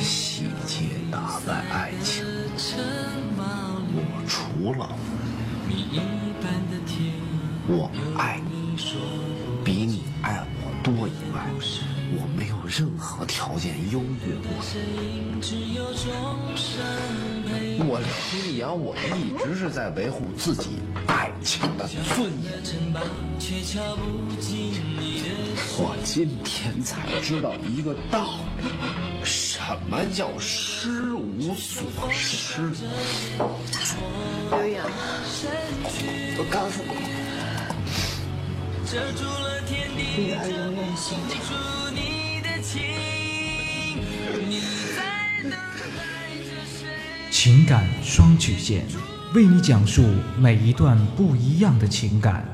细节打败爱情，我除了我爱你比你爱我多以外，我没有任何条件优越过你。我李阳，我一直是在维护自己爱情的尊严。我今天才知道一个道理，什么叫失无所失。刘洋，我告诉你，女儿永远心疼。情感双曲线，为你讲述每一段不一样的情感。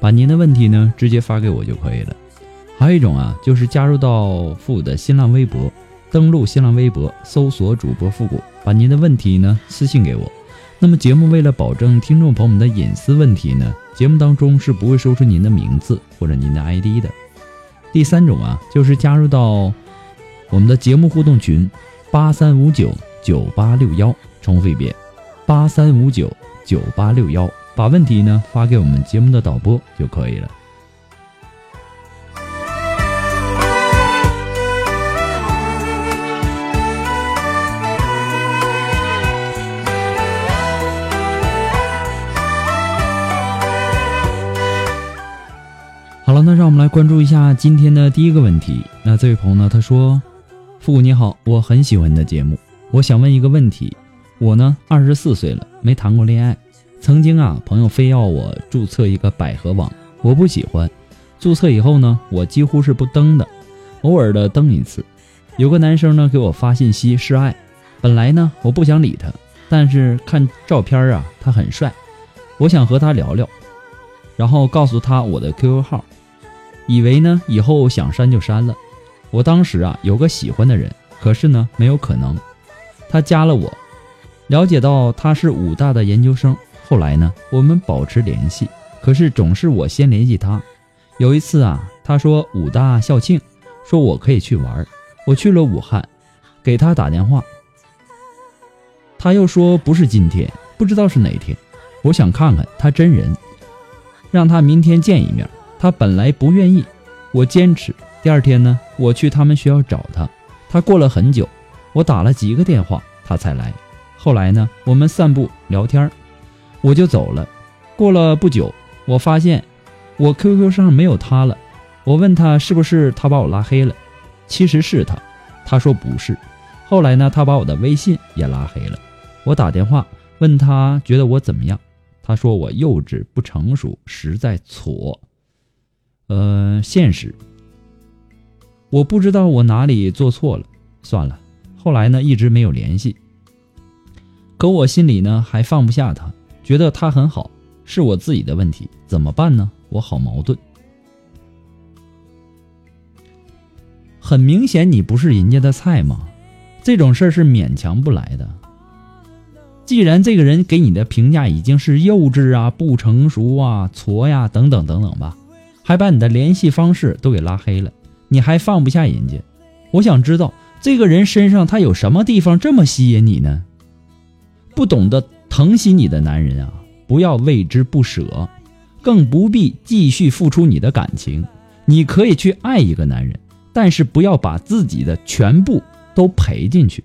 把您的问题呢直接发给我就可以了。还有一种啊，就是加入到复古的新浪微博，登录新浪微博搜索主播复古，把您的问题呢私信给我。那么节目为了保证听众朋友们的隐私问题呢，节目当中是不会说出您的名字或者您的 ID 的。第三种啊，就是加入到我们的节目互动群八三五九九八六幺，重复一遍八三五九九八六幺。把问题呢发给我们节目的导播就可以了。好了，那让我们来关注一下今天的第一个问题。那这位朋友呢，他说：“复古你好，我很喜欢你的节目，我想问一个问题。我呢，二十四岁了，没谈过恋爱。”曾经啊，朋友非要我注册一个百合网，我不喜欢。注册以后呢，我几乎是不登的，偶尔的登一次。有个男生呢给我发信息示爱，本来呢我不想理他，但是看照片啊，他很帅，我想和他聊聊，然后告诉他我的 QQ 号，以为呢以后想删就删了。我当时啊有个喜欢的人，可是呢没有可能。他加了我，了解到他是武大的研究生。后来呢，我们保持联系，可是总是我先联系他。有一次啊，他说武大校庆，说我可以去玩，我去了武汉，给他打电话，他又说不是今天，不知道是哪天。我想看看他真人，让他明天见一面。他本来不愿意，我坚持。第二天呢，我去他们学校找他，他过了很久，我打了几个电话，他才来。后来呢，我们散步聊天。我就走了。过了不久，我发现我 QQ 上没有他了。我问他是不是他把我拉黑了，其实是他。他说不是。后来呢，他把我的微信也拉黑了。我打电话问他觉得我怎么样，他说我幼稚不成熟，实在挫。呃，现实，我不知道我哪里做错了，算了。后来呢，一直没有联系。可我心里呢还放不下他，觉得他很好，是我自己的问题，怎么办呢？我好矛盾。很明显，你不是人家的菜嘛，这种事儿是勉强不来的。既然这个人给你的评价已经是幼稚啊、不成熟啊、挫呀等等等等吧，还把你的联系方式都给拉黑了，你还放不下人家？我想知道这个人身上他有什么地方这么吸引你呢？不懂得疼惜你的男人啊，不要为之不舍，更不必继续付出你的感情。你可以去爱一个男人。但是不要把自己的全部都赔进去，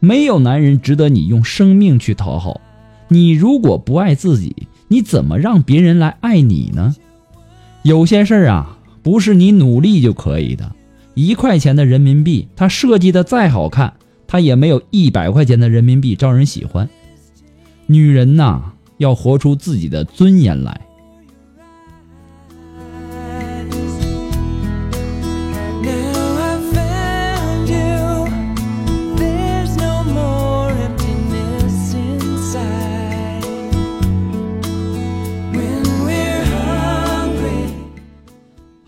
没有男人值得你用生命去讨好。你如果不爱自己，你怎么让别人来爱你呢？有些事儿啊，不是你努力就可以的。一块钱的人民币，它设计的再好看，它也没有一百块钱的人民币招人喜欢。女人呐，要活出自己的尊严来。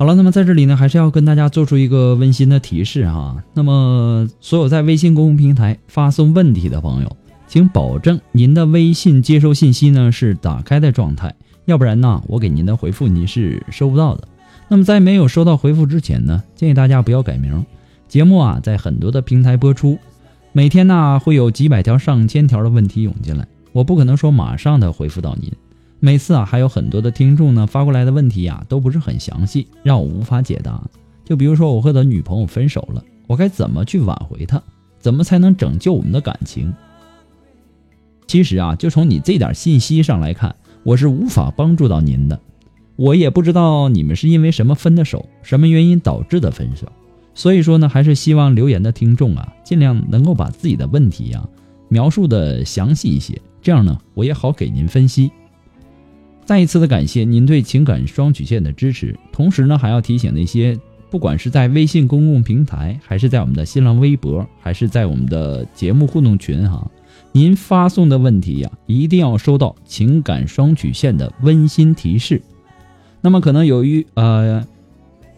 好了，那么在这里呢，还是要跟大家做出一个温馨的提示哈。那么，所有在微信公共平台发送问题的朋友，请保证您的微信接收信息呢是打开的状态，要不然呢，我给您的回复您是收不到的。那么，在没有收到回复之前呢，建议大家不要改名。节目啊，在很多的平台播出，每天呢会有几百条、上千条的问题涌进来，我不可能说马上的回复到您。每次啊，还有很多的听众呢发过来的问题呀，都不是很详细，让我无法解答。就比如说，我和他女朋友分手了，我该怎么去挽回他？怎么才能拯救我们的感情？其实啊，就从你这点信息上来看，我是无法帮助到您的。我也不知道你们是因为什么分的手，什么原因导致的分手。所以说呢，还是希望留言的听众啊，尽量能够把自己的问题呀描述的详细一些，这样呢，我也好给您分析。再一次的感谢您对情感双曲线的支持，同时呢，还要提醒那些不管是在微信公共平台，还是在我们的新浪微博，还是在我们的节目互动群哈，您发送的问题呀，一定要收到情感双曲线的温馨提示。那么可能由于呃，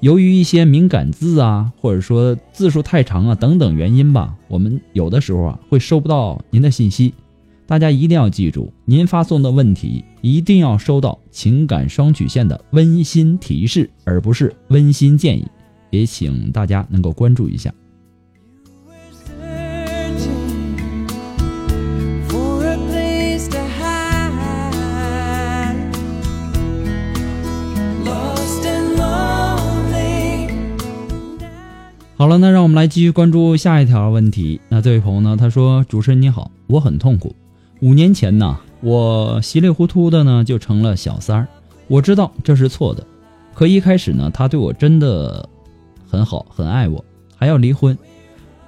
由于一些敏感字啊，或者说字数太长啊等等原因吧，我们有的时候啊会收不到您的信息。大家一定要记住，您发送的问题一定要收到情感双曲线的温馨提示，而不是温馨建议，也请大家能够关注一下。好了，那让我们来继续关注下一条问题。那这位朋友呢，他说：“主持人你好，我很痛苦。”五年前呢，我稀里糊涂的呢就成了小三儿。我知道这是错的，可一开始呢，他对我真的很好，很爱我，还要离婚。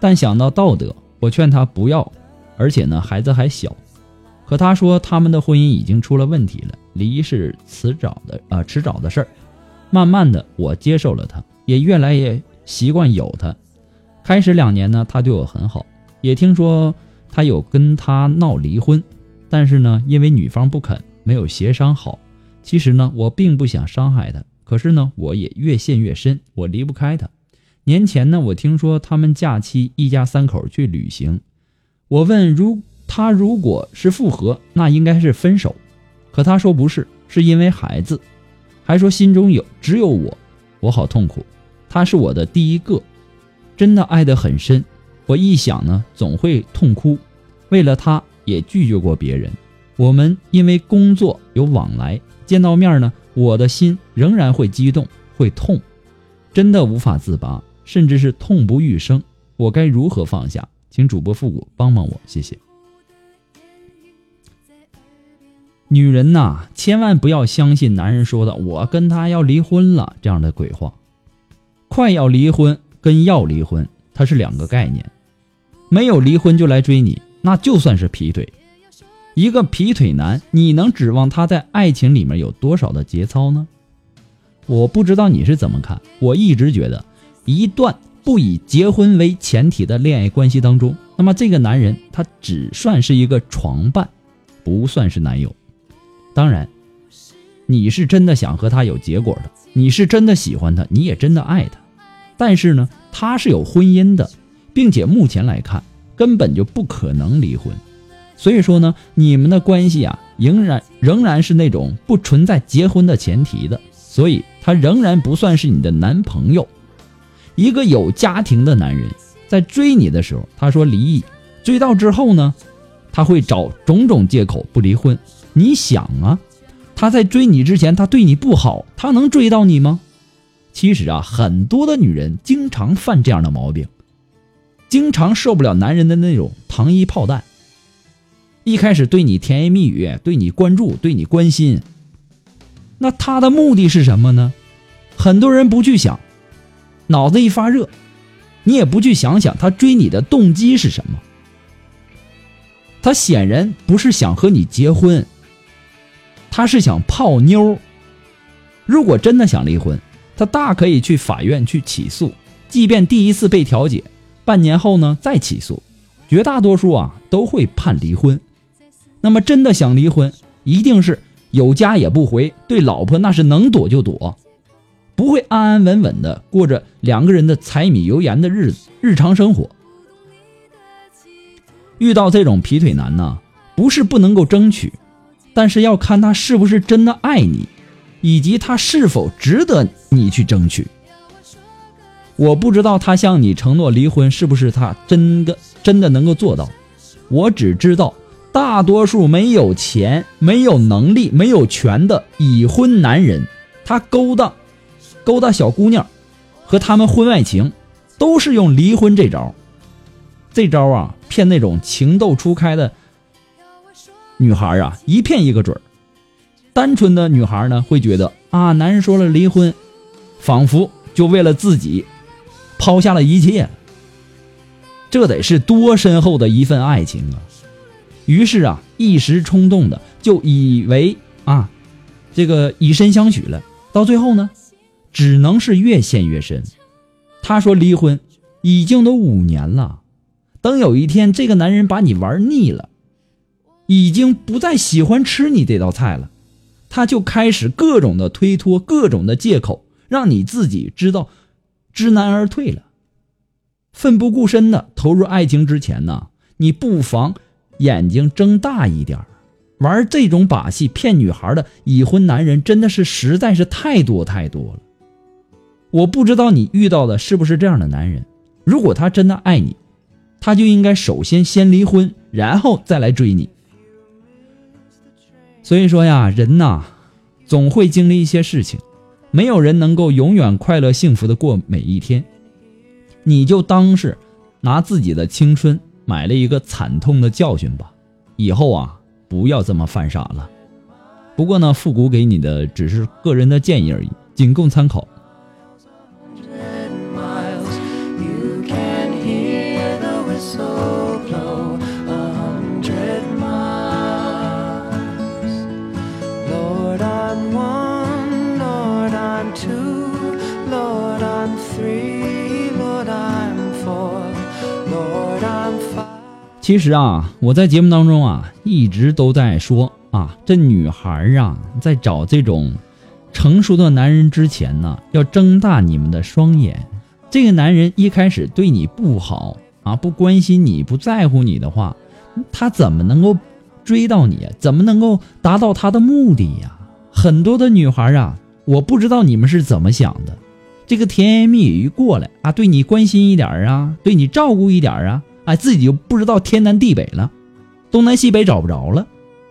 但想到道德，我劝他不要，而且呢，孩子还小。可他说他们的婚姻已经出了问题了，离是迟早的啊，迟早的事儿。慢慢的，我接受了他，也越来越习惯有他。开始两年呢，他对我很好，也听说。他有跟他闹离婚，但是呢，因为女方不肯，没有协商好。其实呢，我并不想伤害他，可是呢，我也越陷越深，我离不开他。年前呢，我听说他们假期一家三口去旅行，我问如他如果是复合，那应该是分手，可他说不是，是因为孩子，还说心中有只有我，我好痛苦。他是我的第一个，真的爱得很深。我一想呢，总会痛哭。为了他，也拒绝过别人。我们因为工作有往来，见到面呢，我的心仍然会激动，会痛，真的无法自拔，甚至是痛不欲生。我该如何放下？请主播复古帮帮我，谢谢。女人呐，千万不要相信男人说的“我跟他要离婚了”这样的鬼话。快要离婚跟要离婚。它是两个概念，没有离婚就来追你，那就算是劈腿。一个劈腿男，你能指望他在爱情里面有多少的节操呢？我不知道你是怎么看，我一直觉得，一段不以结婚为前提的恋爱关系当中，那么这个男人他只算是一个床伴，不算是男友。当然，你是真的想和他有结果的，你是真的喜欢他，你也真的爱他，但是呢，他是有婚姻的，并且目前来看根本就不可能离婚。所以说呢，你们的关系啊，仍然仍然是那种不存在结婚的前提的，所以他仍然不算是你的男朋友。一个有家庭的男人在追你的时候，他说离异，追到之后呢，他会找种种借口不离婚。你想啊，他在追你之前，他对你不好，他能追到你吗？其实啊，很多的女人经常犯这样的毛病，经常受不了男人的那种糖衣炮弹。一开始对你甜言蜜语，对你关注，对你关心，那他的目的是什么呢？很多人不去想。脑子一发热，你也不去想想他追你的动机是什么？他显然不是想和你结婚，他是想泡妞。如果真的想离婚，他大可以去法院去起诉，即便第一次被调解，半年后呢再起诉，绝大多数啊都会判离婚。那么真的想离婚，一定是有家也不回，对老婆那是能躲就躲。不会安安稳稳的过着两个人的柴米油盐的日子，日常生活。遇到这种劈腿男呢，不是不能够争取，但是要看他是不是真的爱你，以及他是否值得你去争取。我不知道他向你承诺离婚是不是他真的真的能够做到，我只知道大多数没有钱、没有能力、没有权的已婚男人，他勾搭。勾搭小姑娘，和他们婚外情，都是用离婚这招。这招啊，骗那种情窦初开的女孩啊，一骗一个准儿。单纯的女孩呢，会觉得啊，男人说了离婚，仿佛就为了自己抛下了一切。这得是多深厚的一份爱情啊！于是啊，一时冲动的就以为啊，这个以身相许了。到最后呢？只能是越陷越深。他说离婚已经都五年了，等有一天这个男人把你玩腻了，已经不再喜欢吃你这道菜了，他就开始各种的推脱，各种的借口，让你自己知道知难而退了。奋不顾身的投入爱情之前呢，你不妨眼睛睁大一点玩这种把戏骗女孩的已婚男人真的是实在是太多太多了。我不知道你遇到的是不是这样的男人。如果他真的爱你，他就应该首先先离婚，然后再来追你。所以说呀，人呐，总会经历一些事情，没有人能够永远快乐幸福的过每一天。你就当是拿自己的青春买了一个惨痛的教训吧，以后啊，不要这么犯傻了。不过呢，复古给你的只是个人的建议而已，仅供参考。其实啊，我在节目当中啊，一直都在说啊，这女孩啊，在找这种成熟的男人之前呢，要睁大你们的双眼。这个男人一开始对你不好啊，不关心你，不在乎你的话，他怎么能够追到你？怎么能够达到他的目的呀？很多的女孩啊，我不知道你们是怎么想的。这个甜言蜜语一过来啊，对你关心一点啊，对你照顾一点啊。哎，自己就不知道天南地北了，东南西北找不着了，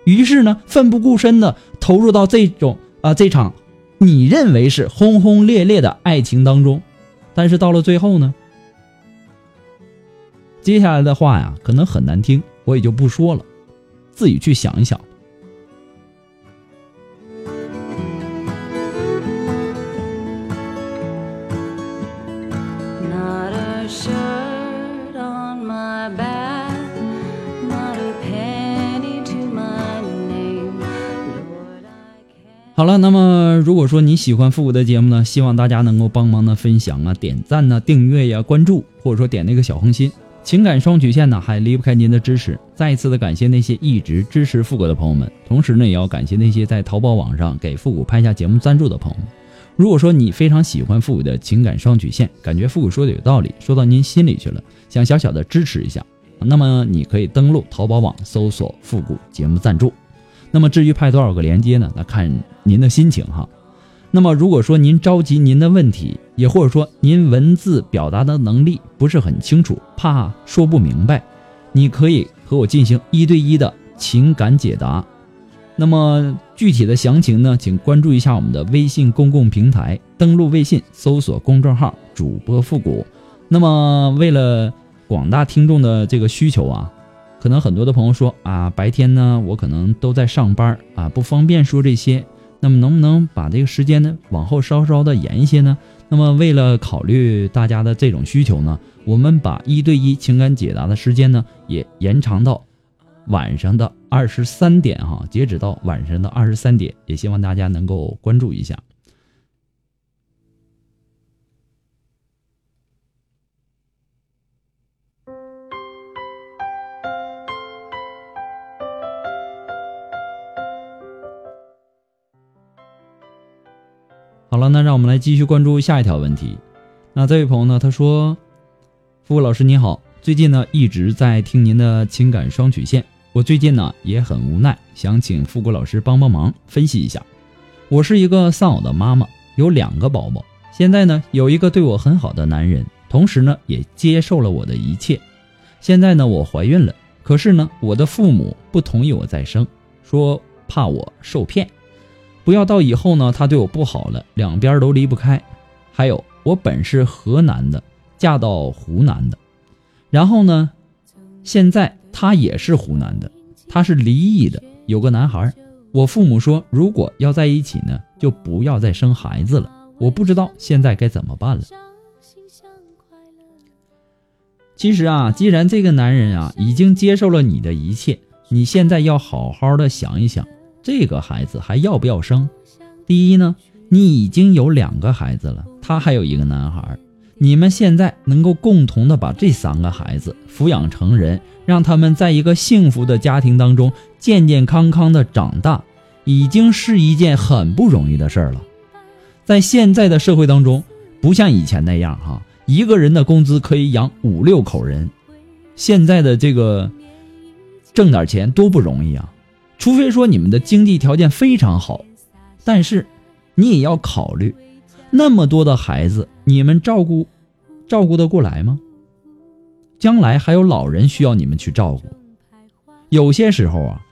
于是呢，奋不顾身的投入到这种啊这场你认为是轰轰烈烈的爱情当中，但是到了最后呢，接下来的话呀，可能很难听，我也就不说了，自己去想一想。好了，那么如果说你喜欢复古的节目呢，希望大家能够帮忙的分享啊、点赞呐、订阅呀、关注，或者说点那个小红心。情感双曲线呢，还离不开您的支持。再一次的感谢那些一直支持复古的朋友们，同时呢，也要感谢那些在淘宝网上给复古拍下节目赞助的朋友们。如果说你非常喜欢复古的情感双曲线，感觉复古说的有道理，说到您心里去了，想小小的支持一下，那么你可以登录淘宝网搜索“复古节目赞助”。那么至于派多少个连接呢？那看您的心情哈。那么如果说您着急您的问题，也或者说您文字表达的能力不是很清楚，怕说不明白，你可以和我进行一对一的情感解答。那么具体的详情呢，请关注一下我们的微信公共平台，登录微信搜索公众号“主播复古”。那么为了广大听众的这个需求啊。可能很多的朋友说啊，白天呢我可能都在上班啊，不方便说这些。那么能不能把这个时间呢往后稍稍的延一些呢？那么为了考虑大家的这种需求呢，我们把一对一情感解答的时间呢也延长到晚上的二十三点哈，截止到晚上的二十三点，也希望大家能够关注一下。好了，那让我们来继续关注下一条问题。那这位朋友呢，他说：“付老师你好，最近呢一直在听您的情感双曲线，我最近呢也很无奈，想请富国老师帮帮忙，分析一下。我是一个丧偶的妈妈，有两个宝宝，现在呢有一个对我很好的男人，同时呢也接受了我的一切。现在呢我怀孕了，可是呢我的父母不同意我再生，说怕我受骗。”不要到以后呢，他对我不好了，两边都离不开。还有，我本是河南的，嫁到湖南的，然后呢，现在他也是湖南的，他是离异的，有个男孩。我父母说，如果要在一起呢，就不要再生孩子了。我不知道现在该怎么办了。其实啊，既然这个男人啊已经接受了你的一切，你现在要好好的想一想。这个孩子还要不要生？第一呢，你已经有两个孩子了，他还有一个男孩，你们现在能够共同的把这三个孩子抚养成人，让他们在一个幸福的家庭当中健健康康的长大，已经是一件很不容易的事儿了。在现在的社会当中，不像以前那样哈，一个人的工资可以养五六口人，现在的这个挣点钱多不容易啊。除非说你们的经济条件非常好，但是你也要考虑，那么多的孩子，你们照顾照顾得过来吗？将来还有老人需要你们去照顾。有些时候啊，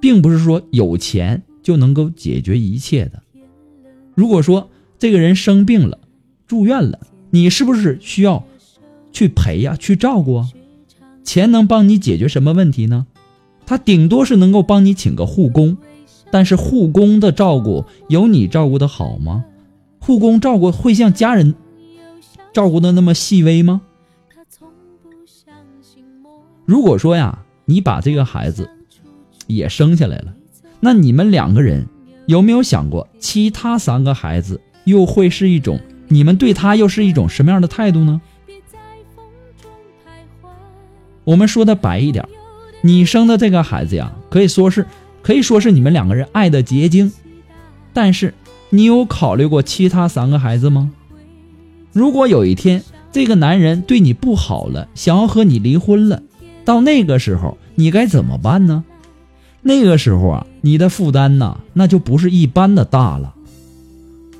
并不是说有钱就能够解决一切的。如果说这个人生病了，住院了，你是不是需要去陪呀，去照顾啊？钱能帮你解决什么问题呢？他顶多是能够帮你请个护工，但是护工的照顾有你照顾的好吗？护工照顾会像家人照顾的那么细微吗？如果说呀，你把这个孩子也生下来了，那你们两个人有没有想过，其他三个孩子又会是一种你们对他又是一种什么样的态度呢？我们说的白一点。你生的这个孩子呀，可以说是，可以说是你们两个人爱的结晶。但是，你有考虑过其他三个孩子吗？如果有一天这个男人对你不好了，想要和你离婚了，到那个时候你该怎么办呢？那个时候啊，你的负担呐，那就不是一般的大了。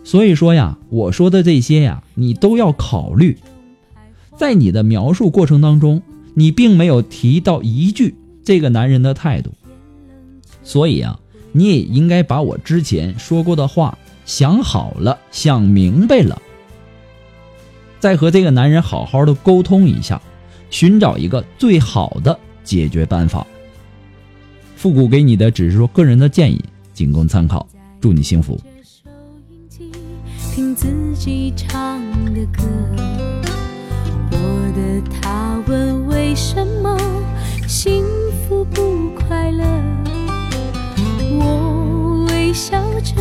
所以说呀，我说的这些呀，你都要考虑。在你的描述过程当中，你并没有提到一句。这个男人的态度，所以啊，你也应该把我之前说过的话想好了、想明白了，再和这个男人好好的沟通一下，寻找一个最好的解决办法。复古给你的只是说个人的建议，仅供参考。祝你幸福。听自己唱的歌，我的他问为什么幸不不快乐，我微笑着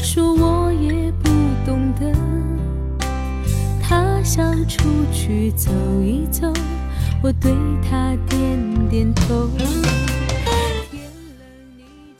说，我也不懂得。他想出去走一走，我对他点点头。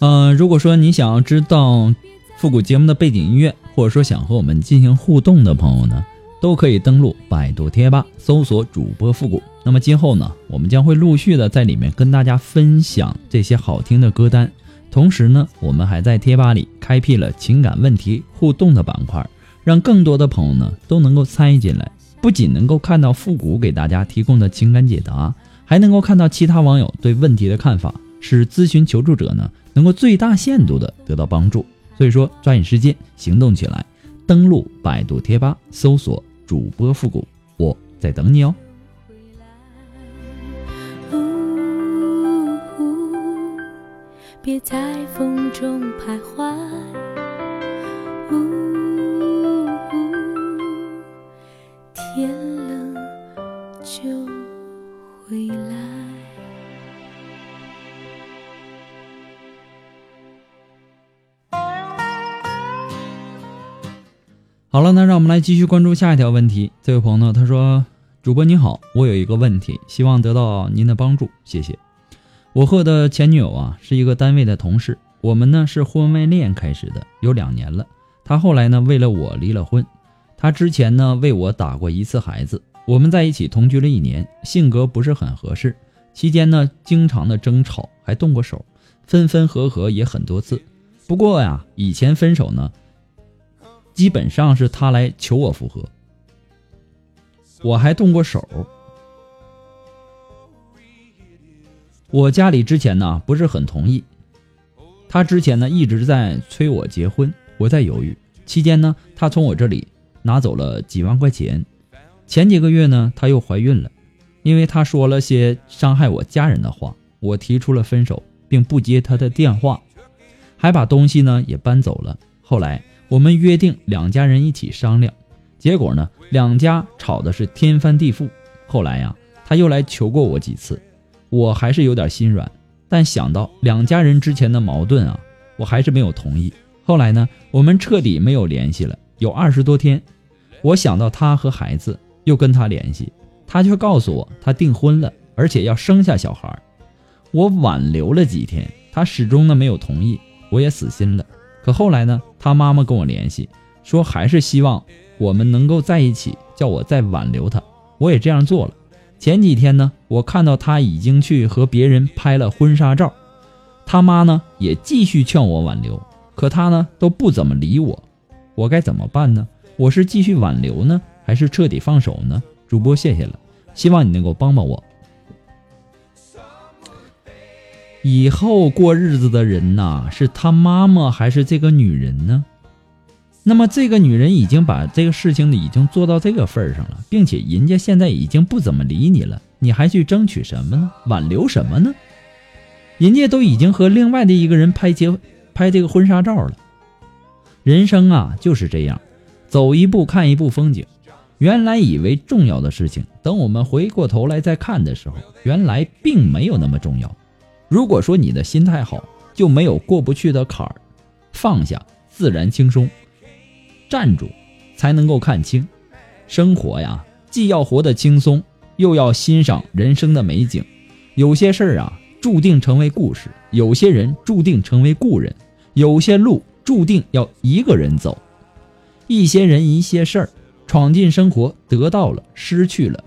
呃，如果说你想要知道复古节目的背景音乐，或者说想和我们进行互动的朋友呢，都可以登录百度贴吧搜索主播复古。那么今后呢，我们将会陆续的在里面跟大家分享这些好听的歌单。同时呢，我们还在贴吧里开辟了情感问题互动的板块，让更多的朋友呢都能够参与进来。不仅能够看到复古给大家提供的情感解答，还能够看到其他网友对问题的看法，使咨询求助者呢能够最大限度的得到帮助。所以说，抓紧时间行动起来，登录百度贴吧搜索主播复古，我在等你哦。别在风中徘徊，天冷就回来。好了，那让我们来继续关注下一条问题。这位朋友呢，他说：“主播你好，我有一个问题，希望得到您的帮助，谢谢。我和的前女友啊是一个单位的同事，我们呢是婚外恋开始的，有两年了。她后来呢为了我离了婚，她之前呢为我打过一次孩子。我们在一起同居了一年，性格不是很合适，期间呢经常的争吵，还动过手，分分合合也很多次。不过呀，以前分手呢。”基本上是他来求我复合，我还动过手。我家里之前呢不是很同意，他之前呢一直在催我结婚，我在犹豫。期间呢，他从我这里拿走了几万块钱。前几个月呢，他又怀孕了，因为他说了些伤害我家人的话，我提出了分手，并不接他的电话，还把东西呢也搬走了。后来。我们约定两家人一起商量，结果呢，两家吵的是天翻地覆。后来呀，他又来求过我几次，我还是有点心软。但想到两家人之前的矛盾啊，我还是没有同意。后来呢，我们彻底没有联系了，有二十多天。我想到他和孩子，又跟他联系，他却告诉我他订婚了，而且要生下小孩。我挽留了几天，他始终呢没有同意，我也死心了。可后来呢？他妈妈跟我联系，说还是希望我们能够在一起，叫我再挽留他。我也这样做了。前几天呢，我看到他已经去和别人拍了婚纱照，他妈呢也继续劝我挽留，可他呢都不怎么理我。我该怎么办呢？我是继续挽留呢，还是彻底放手呢？主播谢谢了，希望你能够帮帮我。以后过日子的人呐，是他妈妈还是这个女人呢？那么这个女人已经把这个事情，已经做到这个份儿上了，并且人家现在已经不怎么理你了，你还去争取什么呢？挽留什么呢？人家都已经和另外的一个人拍结拍这个婚纱照了。人生啊就是这样，走一步看一步风景。原来以为重要的事情，等我们回过头来再看的时候，原来并没有那么重要。如果说你的心态好，就没有过不去的坎儿，放下自然轻松，站住才能够看清。生活呀，既要活得轻松，又要欣赏人生的美景。有些事儿啊，注定成为故事；有些人注定成为故人；有些路注定要一个人走。一些人，一些事儿，闯进生活，得到了，失去了。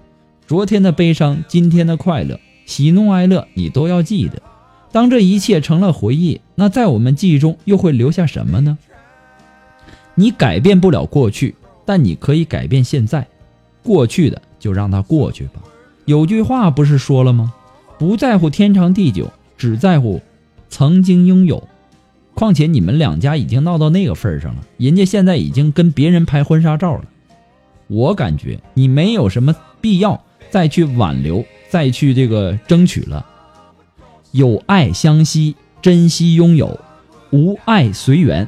昨天的悲伤，今天的快乐，喜怒哀乐，你都要记得。当这一切成了回忆，那在我们记忆中又会留下什么呢？你改变不了过去，但你可以改变现在。过去的就让它过去吧。有句话不是说了吗？不在乎天长地久，只在乎曾经拥有。况且你们两家已经闹到那个份上了，人家现在已经跟别人拍婚纱照了。我感觉你没有什么必要再去挽留，再去这个争取了。有爱相惜，珍惜拥有；无爱随缘，